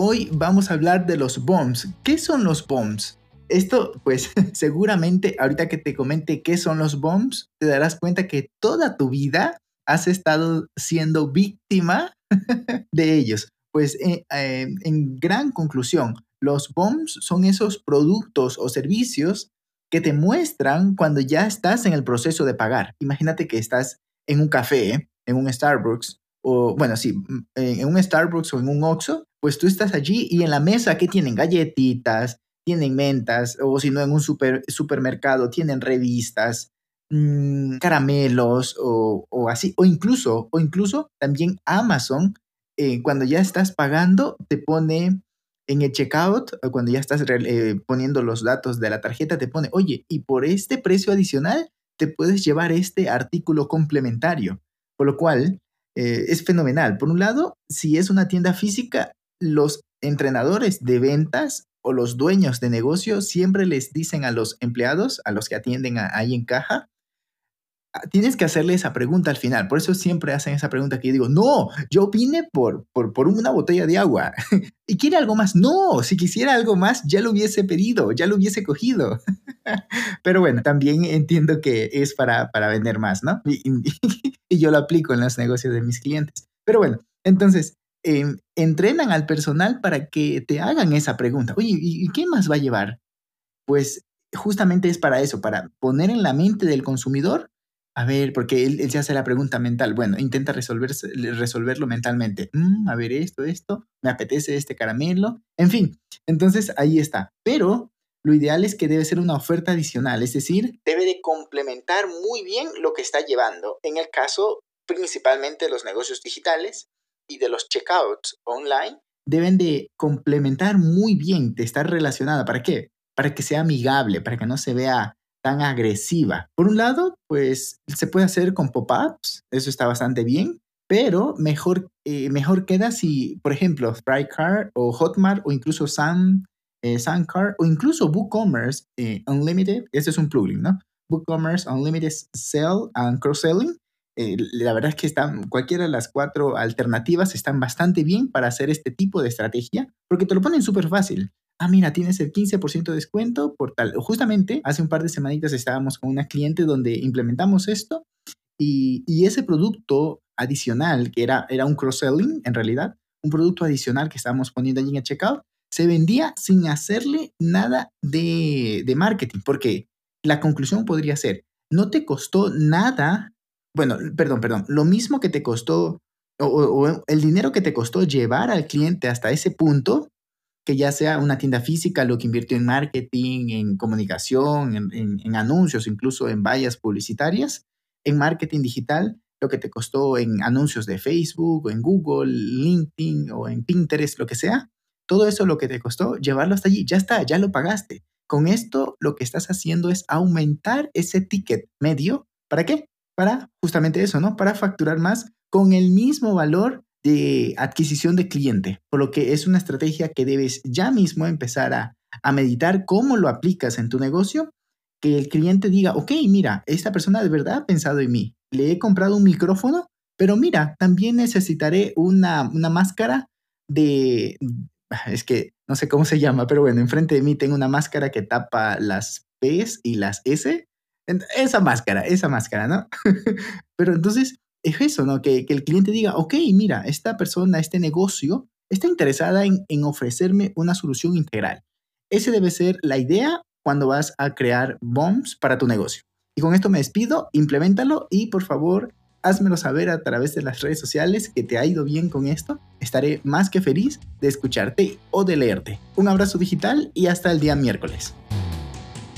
Hoy vamos a hablar de los bombs. ¿Qué son los bombs? Esto, pues seguramente ahorita que te comente qué son los bombs, te darás cuenta que toda tu vida has estado siendo víctima de ellos. Pues eh, eh, en gran conclusión, los BOMs son esos productos o servicios que te muestran cuando ya estás en el proceso de pagar. Imagínate que estás en un café, en un Starbucks, o bueno, sí, en un Starbucks o en un Oxxo, pues tú estás allí y en la mesa que tienen galletitas, tienen mentas, o si no en un super, supermercado tienen revistas, mmm, caramelos o, o, así, o incluso, o incluso también Amazon, eh, cuando ya estás pagando, te pone en el checkout, cuando ya estás eh, poniendo los datos de la tarjeta, te pone, oye, y por este precio adicional, te puedes llevar este artículo complementario. Por lo cual, eh, es fenomenal. Por un lado, si es una tienda física, los entrenadores de ventas o los dueños de negocio siempre les dicen a los empleados, a los que atienden ahí en caja, Ah, tienes que hacerle esa pregunta al final. Por eso siempre hacen esa pregunta que yo digo, no, yo vine por, por, por una botella de agua. ¿Y quiere algo más? No, si quisiera algo más, ya lo hubiese pedido, ya lo hubiese cogido. Pero bueno, también entiendo que es para, para vender más, ¿no? Y, yo lo aplico en los negocios de mis clientes. Pero bueno, entonces, eh, entrenan al personal para que te hagan esa pregunta. Oye, ¿y qué más va a llevar? Pues justamente es para eso, para poner en la mente del consumidor a ver, porque él, se hace la pregunta mental. Bueno, intenta resolverlo mentalmente. Mm, a ver, esto, esto, me apetece este caramelo. En fin, entonces ahí está. Pero lo ideal es que debe ser una oferta adicional, es decir, debe de complementar muy bien lo que está llevando. En el caso principalmente los negocios digitales y de los checkouts online, deben de complementar muy bien, de estar relacionada. ¿Para qué? Para que sea amigable, para que no se vea tan agresiva. Por un lado, pues se puede hacer con pop-ups, eso está bastante bien, pero mejor, eh, mejor queda si, por ejemplo, Sprite o Hotmart o incluso Sun, eh, o incluso WooCommerce eh, Unlimited, ese es un plugin, ¿no? WooCommerce Unlimited Sell and Cross-Selling. Eh, la verdad es que están, cualquiera de las cuatro alternativas están bastante bien para hacer este tipo de estrategia, porque te lo ponen súper fácil ah, mira, tienes el 15% de descuento por tal. Justamente hace un par de semanitas estábamos con una cliente donde implementamos esto y, ese producto adicional, que era, era un cross-selling en realidad, un producto adicional que estábamos poniendo allí en el checkout, se vendía sin hacerle nada de, de marketing, porque la conclusión podría ser, no te costó nada, bueno, perdón, perdón, lo mismo que te costó o, el dinero que te costó llevar al cliente hasta ese punto, que ya sea una tienda física, lo que invirtió en marketing, en comunicación, en, anuncios, incluso en vallas publicitarias, en marketing digital, lo que te costó en anuncios de Facebook, o en Google, LinkedIn o en Pinterest, lo que sea, todo eso lo que te costó, llevarlo hasta allí, ya está, ya lo pagaste. Con esto lo que estás haciendo es aumentar ese ticket medio. ¿Para qué? Para justamente eso, ¿no? Para facturar más con el mismo valor de adquisición de cliente, por lo que es una estrategia que debes ya mismo empezar a, meditar cómo lo aplicas en tu negocio, que el cliente diga, ok, mira, esta persona de verdad ha pensado en mí, le he comprado un micrófono, pero mira, también necesitaré una, una máscara de, es que no sé cómo se llama, pero bueno, enfrente de mí tengo una máscara que tapa las P's y las S. Esa máscara, esa máscara, ¿no? pero entonces es eso, ¿no? Que, el cliente diga, ok, mira, esta persona, este negocio, está interesada en, en ofrecerme una solución integral. Ese debe ser la idea cuando vas a crear bombs para tu negocio. Y con esto me despido, implementalo y por favor, házmelo saber a través de las redes sociales que te ha ido bien con esto. Estaré más que feliz de escucharte o de leerte. Un abrazo digital y hasta el día miércoles.